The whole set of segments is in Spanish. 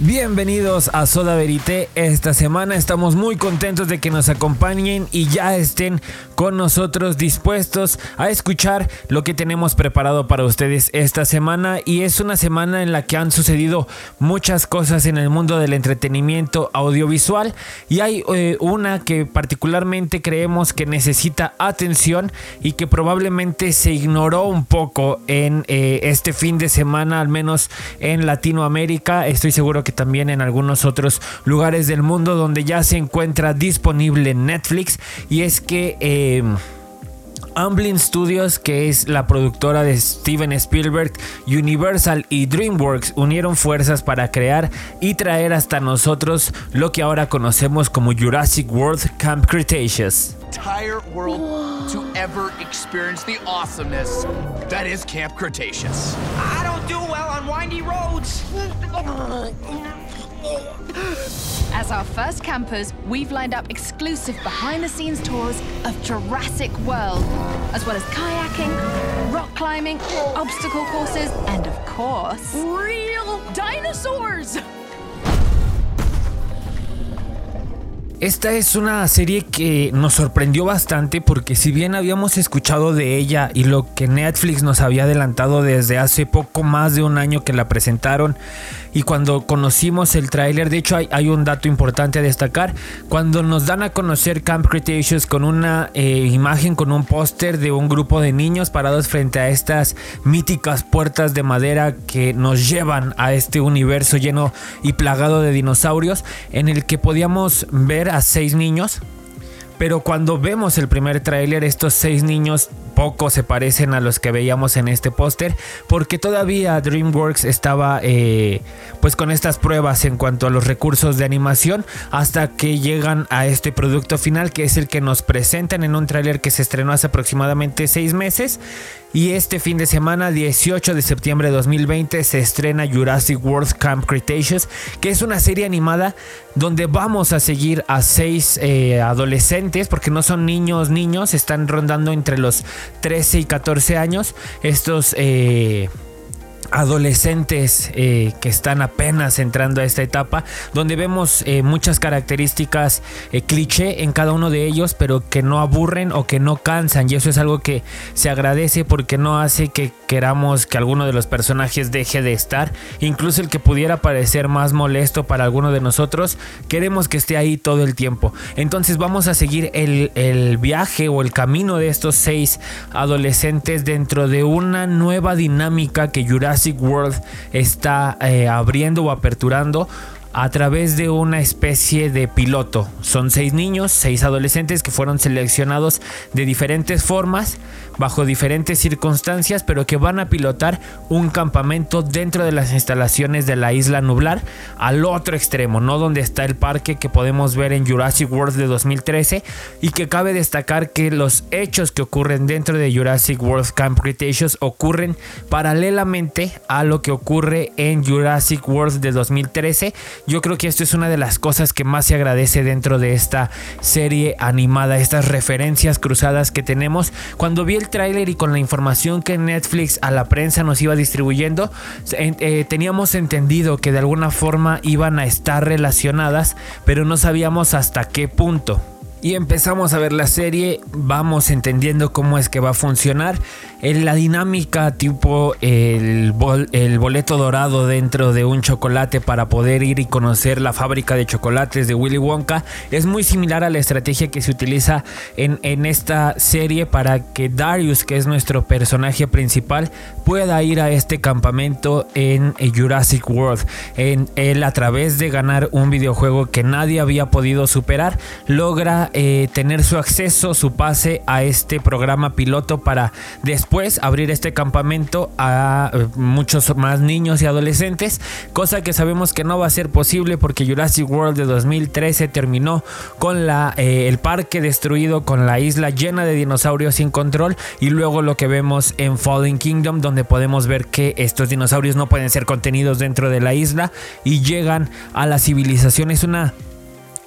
Bienvenidos a Soda Verité. Esta semana estamos muy contentos de que nos acompañen y ya estén con nosotros dispuestos a escuchar lo que tenemos preparado para ustedes esta semana. Y es una semana en la que han sucedido muchas cosas en el mundo del entretenimiento audiovisual. Y hay eh, una que particularmente creemos que necesita atención y que probablemente se ignoró un poco en eh, este fin de semana, al menos en Latinoamérica. Estoy seguro que que también en algunos otros lugares del mundo donde ya se encuentra disponible en Netflix. Y es que... Eh, Amblin Studios, que es la productora de Steven Spielberg, Universal y DreamWorks unieron fuerzas para crear y traer hasta nosotros lo que ahora conocemos como Jurassic World Camp Cretaceous. world to ever experience the awesomeness that is Camp Cretaceous. I don't do well on windy roads. As our first campers, we've lined up exclusive behind the scenes tours of Jurassic World, as well as kayaking, rock climbing, obstacle courses, and of course, real dinosaurs! Esta es una serie que nos sorprendió bastante porque si bien habíamos escuchado de ella y lo que Netflix nos había adelantado desde hace poco más de un año que la presentaron y cuando conocimos el tráiler, de hecho hay, un dato importante a destacar, cuando nos dan a conocer Camp Cretaceous con una eh, imagen, con un póster de un grupo de niños parados frente a estas míticas puertas de madera que nos llevan a este universo lleno y plagado de dinosaurios en el que podíamos ver a seis niños. Pero cuando vemos el primer tráiler, estos seis niños poco se parecen a los que veíamos en este póster, porque todavía DreamWorks estaba eh, pues con estas pruebas en cuanto a los recursos de animación, hasta que llegan a este producto final, que es el que nos presentan en un tráiler que se estrenó hace aproximadamente seis meses y este fin de semana, 18 de septiembre de 2020, se estrena Jurassic World Camp Cretaceous, que es una serie animada donde vamos a seguir a seis eh, adolescentes, porque no son niños, niños, están rondando entre los 13 y 14 años. Estos... Eh, adolescentes eh, que están apenas entrando a esta etapa, donde vemos eh, muchas características eh, cliché en cada uno de ellos, pero que no aburren o que no cansan. Y eso es algo que se agradece porque no hace que queramos que alguno de los personajes deje de estar. Incluso el que pudiera parecer más molesto para alguno de nosotros, queremos que esté ahí todo el tiempo. Entonces vamos a seguir el, el viaje o el camino de estos seis adolescentes dentro de una nueva dinámica que Jurassic Jurassic World está eh, abriendo o aperturando a través de una especie de piloto. Son seis niños, seis adolescentes que fueron seleccionados de diferentes formas bajo diferentes circunstancias, pero que van a pilotar un campamento dentro de las instalaciones de la isla Nublar, al otro extremo, no donde está el parque que podemos ver en Jurassic World de 2013 y que cabe destacar que los hechos que ocurren dentro de Jurassic World Camp Cretaceous ocurren paralelamente a lo que ocurre en Jurassic World de 2013. Yo creo que esto es una de las cosas que más se agradece dentro de esta serie animada, estas referencias cruzadas que tenemos. Cuando vi el tráiler y con la información que Netflix a la prensa nos iba distribuyendo, eh, teníamos entendido que de alguna forma iban a estar relacionadas, pero no sabíamos hasta qué punto y empezamos a ver la serie, vamos entendiendo cómo es que va a funcionar. En la dinámica tipo el, el, boleto dorado dentro de un chocolate para poder ir y conocer la fábrica de chocolates de Willy Wonka es muy similar a la estrategia que se utiliza en, en esta serie para que Darius, que es nuestro personaje principal, pueda ir a este campamento en Jurassic World. En él a través de ganar un videojuego que nadie había podido superar, logra eh, tener su acceso, su pase a este programa piloto para después abrir este campamento a eh, muchos más niños y adolescentes, cosa que sabemos que no va a ser posible porque Jurassic World de 2013 terminó con la, eh, el parque destruido, con la isla llena de dinosaurios sin control y luego lo que vemos en Fallen Kingdom donde podemos ver que estos dinosaurios no pueden ser contenidos dentro de la isla y llegan a la civilización. Es una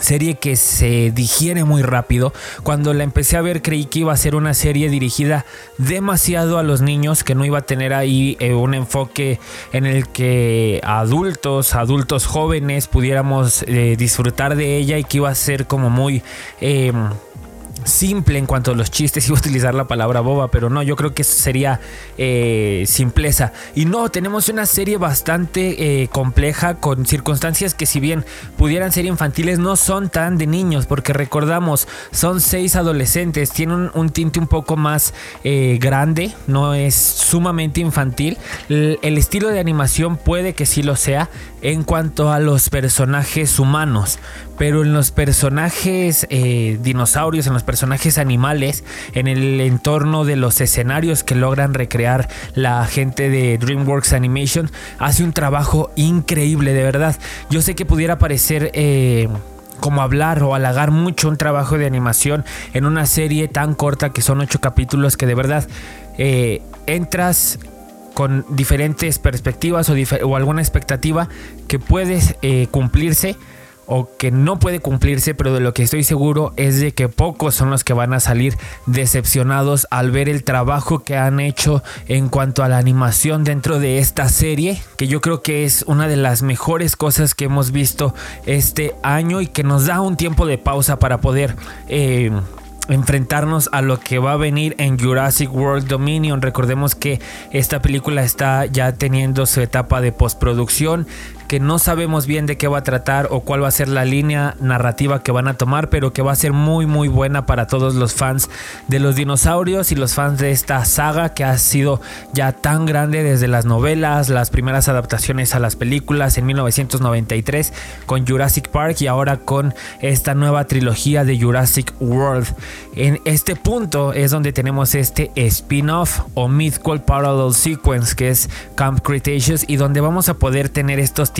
serie que se digiere muy rápido. Cuando la empecé a ver creí que iba a ser una serie dirigida demasiado a los niños, que no iba a tener ahí eh, un enfoque en el que adultos, adultos jóvenes pudiéramos eh, disfrutar de ella y que iba a ser como muy... Em, simple en cuanto a los chistes, iba a utilizar la palabra boba, pero no, yo creo que sería eh, simpleza. Y no, tenemos una serie bastante eh, compleja con circunstancias que si bien pudieran ser infantiles, no son tan de niños, porque recordamos, son seis adolescentes, tienen un, tinte un poco más eh, grande, no es sumamente infantil. El, el estilo de animación puede que sí lo sea en cuanto a los personajes humanos, pero en los personajes dinosaurios, en los personajes animales en el entorno de los escenarios que logran recrear la gente de DreamWorks Animation hace un trabajo increíble, de verdad. Yo sé que pudiera parecer... Eh, como hablar o halagar mucho un trabajo de animación en una serie tan corta que son ocho capítulos que de verdad eh, entras con diferentes perspectivas o, alguna expectativa que puedes eh, cumplirse o que no puede cumplirse, pero de lo que estoy seguro es de que pocos son los que van a salir decepcionados al ver el trabajo que han hecho en cuanto a la animación dentro de esta serie, que yo creo que es una de las mejores cosas que hemos visto este año y que nos da un tiempo de pausa para poder... Eh, enfrentarnos a lo que va a venir en Jurassic World Dominion. Recordemos que esta película está ya teniendo su etapa de postproducción que no sabemos bien de qué va a tratar o cuál va a ser la línea narrativa que van a tomar, pero que va a ser muy muy buena para todos los fans de los dinosaurios y los fans de esta saga que ha sido ya tan grande desde las novelas, las primeras adaptaciones a las películas en 1993 con Jurassic Park y ahora con esta nueva trilogía de Jurassic World. En este punto es donde tenemos este spin-off o Mythical Parallel Sequence que es Camp Cretaceous y donde vamos a poder tener estos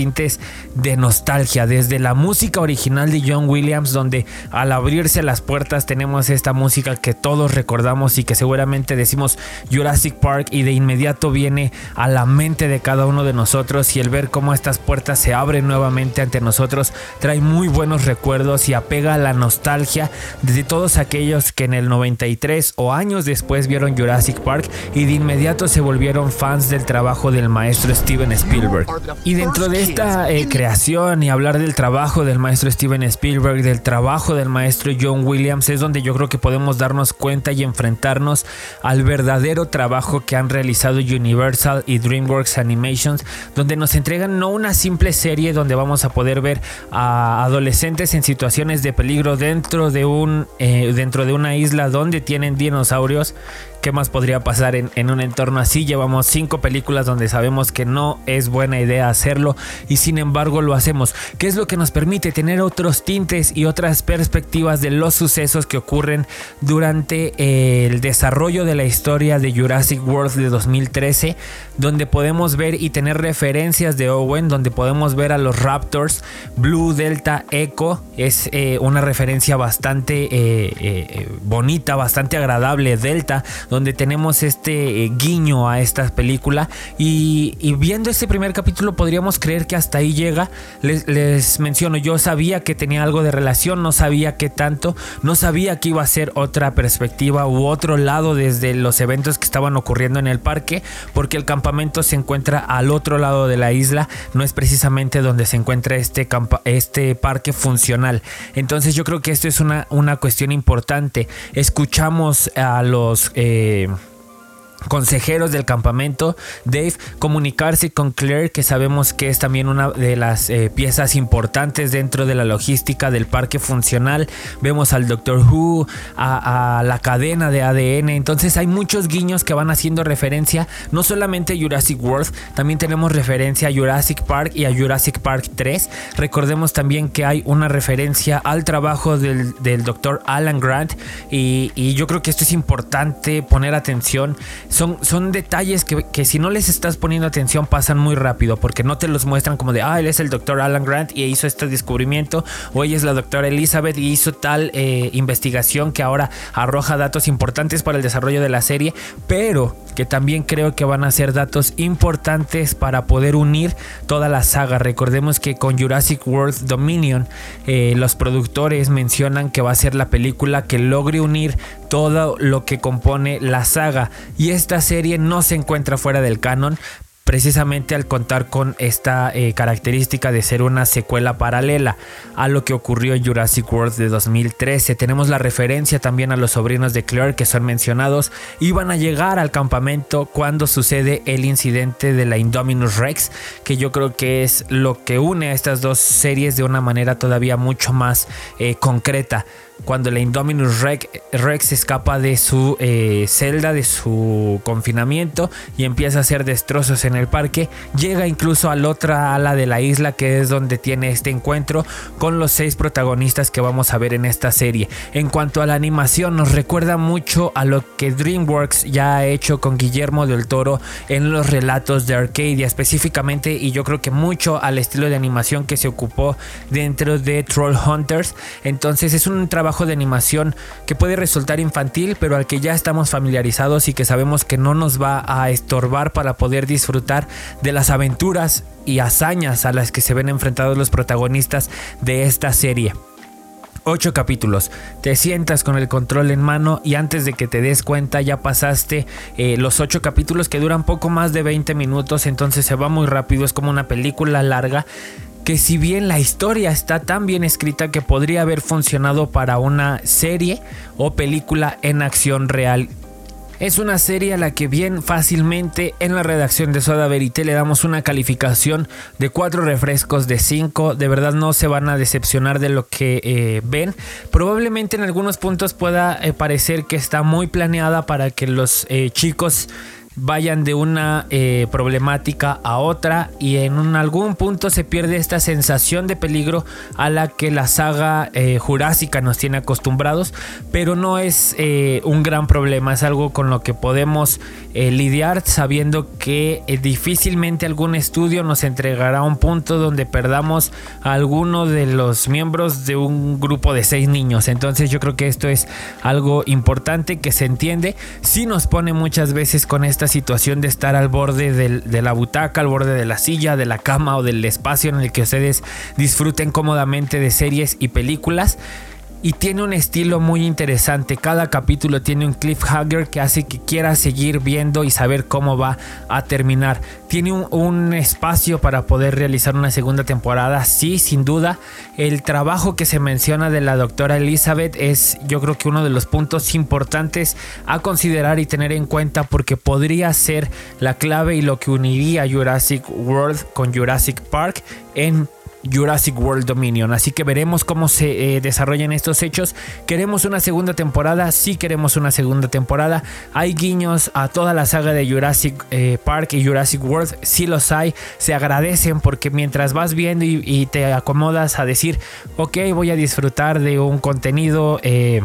de nostalgia, desde la música original de John Williams, donde al abrirse las puertas tenemos esta música que todos recordamos y que seguramente decimos Jurassic Park y de inmediato viene a la mente de cada uno de nosotros y el ver cómo estas puertas se abren nuevamente ante nosotros trae muy buenos recuerdos y apega a la nostalgia de todos aquellos que en el 93 o años después vieron Jurassic Park y de inmediato se volvieron fans del trabajo del maestro Steven Spielberg. Y dentro de esta eh, creación y hablar del trabajo del maestro Steven Spielberg, del trabajo del maestro John Williams, es donde yo creo que podemos darnos cuenta y enfrentarnos al verdadero trabajo que han realizado Universal y DreamWorks Animations, donde nos entregan no una simple serie donde vamos a poder ver a adolescentes en situaciones de peligro dentro de un eh, dentro de una isla donde tienen dinosaurios ¿Qué más podría pasar en, un entorno así? Llevamos cinco películas donde sabemos que no es buena idea hacerlo y sin embargo lo hacemos. ¿Qué es lo que nos permite tener otros tintes y otras perspectivas de los sucesos que ocurren durante eh, el desarrollo de la historia de Jurassic World de 2013? Donde podemos ver y tener referencias de Owen, donde podemos ver a los Raptors, Blue, Delta, Echo. Es eh, una referencia bastante eh, bonita, bastante agradable. Delta donde tenemos este eh, guiño a esta película y, viendo este primer capítulo podríamos creer que hasta ahí llega. Les, menciono, yo sabía que tenía algo de relación, no sabía qué tanto, no sabía que iba a ser otra perspectiva u otro lado desde los eventos que estaban ocurriendo en el parque, porque el campamento se encuentra al otro lado de la isla, no es precisamente donde se encuentra este, este parque funcional. Entonces yo creo que esto es una, una cuestión importante. Escuchamos a los... Eh, eh, consejeros del campamento, Dave, comunicarse con Claire, que sabemos que es también una de las eh, piezas importantes dentro de la logística del parque funcional. Vemos al Doctor Who, a, la cadena de ADN. Entonces hay muchos guiños que van haciendo referencia, no solamente a Jurassic World, también tenemos referencia a Jurassic Park y a Jurassic Park 3. Recordemos también que hay una referencia al trabajo del, del Doctor Alan Grant y, y yo creo que esto es importante poner atención son, detalles que, si no les estás poniendo atención pasan muy rápido porque no te los muestran como de, ah, él es el doctor Alan Grant y hizo este descubrimiento o ella es la doctora Elizabeth y hizo tal eh, investigación que ahora arroja datos importantes para el desarrollo de la serie, pero que también creo que van a ser datos importantes para poder unir toda la saga. Recordemos que con Jurassic World Dominion eh, los productores mencionan que va a ser la película que logre unir todo lo que compone la saga y esta serie no se encuentra fuera del canon precisamente al contar con esta eh, característica de ser una secuela paralela a lo que ocurrió en Jurassic World de 2013. Tenemos la referencia también a los sobrinos de Claire que son mencionados y van a llegar al campamento cuando sucede el incidente de la Indominus Rex, que yo creo que es lo que une a estas dos series de una manera todavía mucho más eh, concreta cuando la Indominus Rex, escapa de su eh, celda, de su confinamiento y empieza a hacer destrozos en el parque, llega incluso a la otra ala de la isla que es donde tiene este encuentro con los seis protagonistas que vamos a ver en esta serie. En cuanto a la animación, nos recuerda mucho a lo que DreamWorks ya ha hecho con Guillermo del Toro en los relatos de Arcadia, específicamente y yo creo que mucho al estilo de animación que se ocupó dentro de Troll Hunters. Entonces es un trabajo de animación que puede resultar infantil, pero al que ya estamos familiarizados y que sabemos que no nos va a estorbar para poder disfrutar de las aventuras y hazañas a las que se ven enfrentados los protagonistas de esta serie. 8 capítulos. Te sientas con el control en mano y antes de que te des cuenta ya pasaste eh, los 8 capítulos que duran poco más de 20 minutos, entonces se va muy rápido, es como una película larga que si bien la historia está tan bien escrita que podría haber funcionado para una serie o película en acción real. Es una serie a la que bien fácilmente en la redacción de Soda Verité le damos una calificación de 4 refrescos de 5. De verdad no se van a decepcionar de lo que eh, ven. Probablemente en algunos puntos pueda eh, parecer que está muy planeada para que los eh, chicos vayan de una eh, problemática a otra y en algún punto se pierde esta sensación de peligro a la que la saga eh, jurásica nos tiene acostumbrados, pero no es eh, un gran problema, es algo con lo que podemos lidiar sabiendo que difícilmente algún estudio nos entregará un punto donde perdamos a alguno de los miembros de un grupo de seis niños. Entonces yo creo que esto es algo importante que se entiende, si nos pone muchas veces con esta situación de estar al borde de la butaca, al borde de la silla, de la cama o del espacio en el que ustedes disfruten cómodamente de series y películas y tiene un estilo muy interesante. Cada capítulo tiene un cliffhanger que hace que quieras seguir viendo y saber cómo va a terminar. Tiene un, espacio para poder realizar una segunda temporada. Sí, sin duda. El trabajo que se menciona de la doctora Elizabeth es yo creo que uno de los puntos importantes a considerar y tener en cuenta porque podría ser la clave y lo que uniría Jurassic World con Jurassic Park en Jurassic World Dominion. Así que veremos cómo se eh, desarrollan estos hechos. ¿Queremos una segunda temporada? Sí queremos una segunda temporada. Hay guiños a toda la saga de Jurassic eh, Park y Jurassic World. Sí los hay. Se agradecen porque mientras vas viendo y, te acomodas a decir, ok, voy a disfrutar de un contenido... Eh,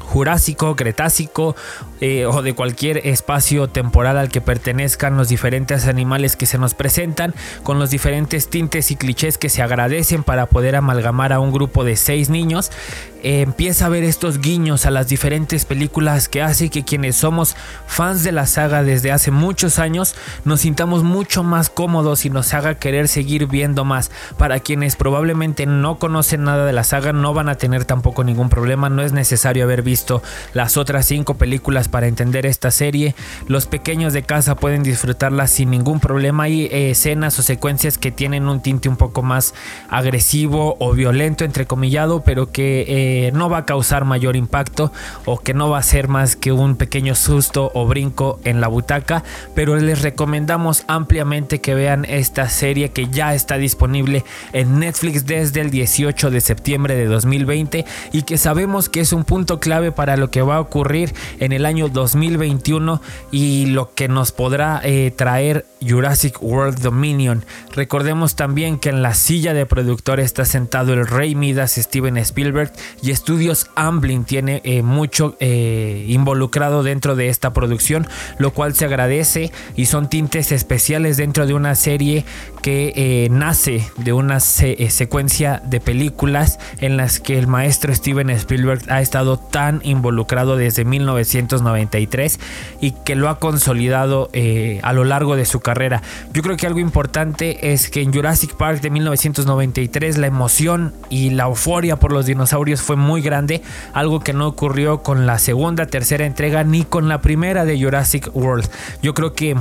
Jurásico, Cretácico eh, o de cualquier espacio temporal al que pertenezcan los diferentes animales que se nos presentan, con los diferentes tintes y clichés que se agradecen para poder amalgamar a un grupo de seis niños. Empieza a ver estos guiños a las diferentes películas que hace que quienes somos fans de la saga desde hace muchos años nos sintamos mucho más cómodos y nos haga querer seguir viendo más. Para quienes probablemente no conocen nada de la saga no van a tener tampoco ningún problema, no es necesario haber visto las otras cinco películas para entender esta serie. Los pequeños de casa pueden disfrutarla sin ningún problema. Hay eh, escenas o secuencias que tienen un tinte un poco más agresivo o violento, entrecomillado, pero que eh, no va a causar mayor impacto o que no va a ser más que un pequeño susto o brinco en la butaca. Pero les recomendamos ampliamente que vean esta serie que ya está disponible en Netflix desde el 18 de septiembre de 2020 y que sabemos que es un punto clave para lo que va a ocurrir en el año 2021 y lo que nos podrá eh, traer Jurassic World Dominion. Recordemos también que en la silla de productor está sentado el rey Midas Steven Spielberg y Estudios Amblin tiene eh, mucho eh, involucrado dentro de esta producción, lo cual se agradece y son tintes especiales dentro de una serie que eh, nace de una secuencia de películas en las que el maestro Steven Spielberg ha estado tan involucrado desde 1993 y que lo ha consolidado a lo largo de su carrera. Yo creo que algo importante es que en Jurassic Park de 1993 la emoción y la euforia por los dinosaurios fue muy grande, algo que no ocurrió con la segunda, tercera entrega ni con la primera de Jurassic World. Yo creo que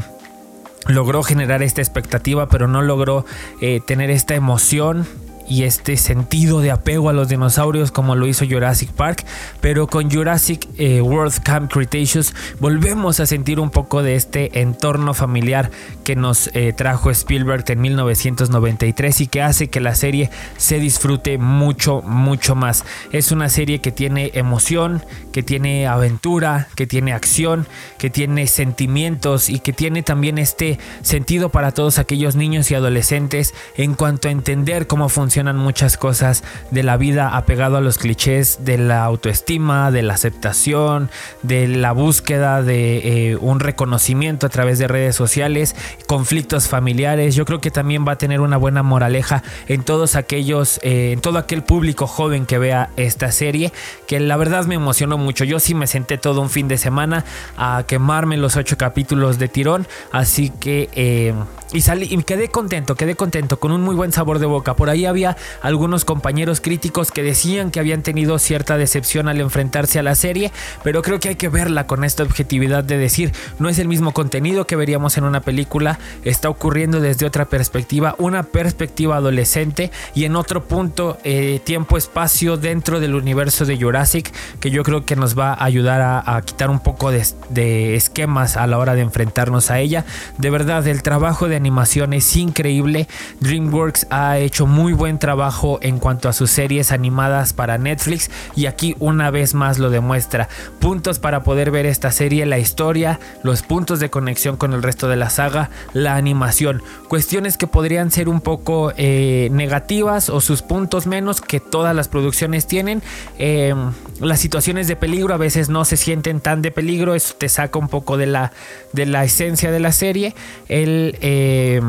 logró generar esta expectativa, pero no logró eh, tener esta emoción y este sentido de apego a los dinosaurios como lo hizo Jurassic Park, pero con Jurassic eh, World Camp Cretaceous volvemos a sentir un poco de este entorno familiar que nos eh, trajo Spielberg en 1993 y que hace que la serie se disfrute mucho, mucho más. Es una serie que tiene emoción, que tiene aventura, que tiene acción, que tiene sentimientos y que tiene también este sentido para todos aquellos niños y adolescentes en cuanto a entender cómo funciona muchas cosas de la vida apegado a los clichés de la autoestima, de la aceptación, de la búsqueda de eh, un reconocimiento a través de redes sociales, conflictos familiares. Yo creo que también va a tener una buena moraleja en todos aquellos, eh, en todo aquel público joven que vea esta serie, que la verdad me emocionó mucho. Yo sí me senté todo un fin de semana a quemarme los ocho capítulos de tirón, así que eh, y salí y quedé contento, quedé contento, con un muy buen sabor de boca. Por ahí había algunos compañeros críticos que decían que habían tenido cierta decepción al enfrentarse a la serie, pero creo que hay que verla con esta objetividad de decir, no es el mismo contenido que veríamos en una película, está ocurriendo desde otra perspectiva, una perspectiva adolescente y en otro punto, eh, tiempo-espacio dentro del universo de Jurassic, que yo creo que nos va a ayudar a, quitar un poco de, de esquemas a la hora de enfrentarnos a ella. De verdad, el trabajo de animación es increíble. DreamWorks ha hecho muy buen trabajo en cuanto a sus series animadas para Netflix y aquí una vez más lo demuestra. Puntos para poder ver esta serie, la historia, los puntos de conexión con el resto de la saga, la animación. Cuestiones que podrían ser un poco eh, negativas o sus puntos menos que todas las producciones tienen. Em, las situaciones de peligro a veces no se sienten tan de peligro, eso te saca un poco de la, de la esencia de la serie. El... Eh, eh,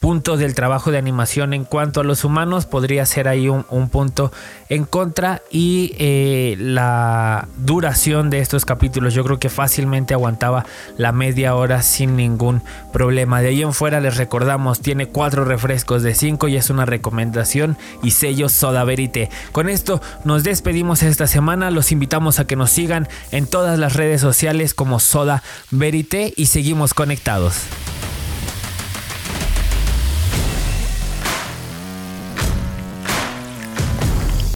punto del trabajo de animación en cuanto a los humanos podría ser ahí un, punto en contra y eh, la duración de estos capítulos. Yo creo que fácilmente aguantaba la media hora sin ningún problema. De ahí en fuera les recordamos tiene cuatro refrescos de 5 y es una recomendación y sello Soda Verite con esto nos despedimos esta semana. Los invitamos a que nos sigan en todas las redes sociales como Soda Verite y seguimos conectados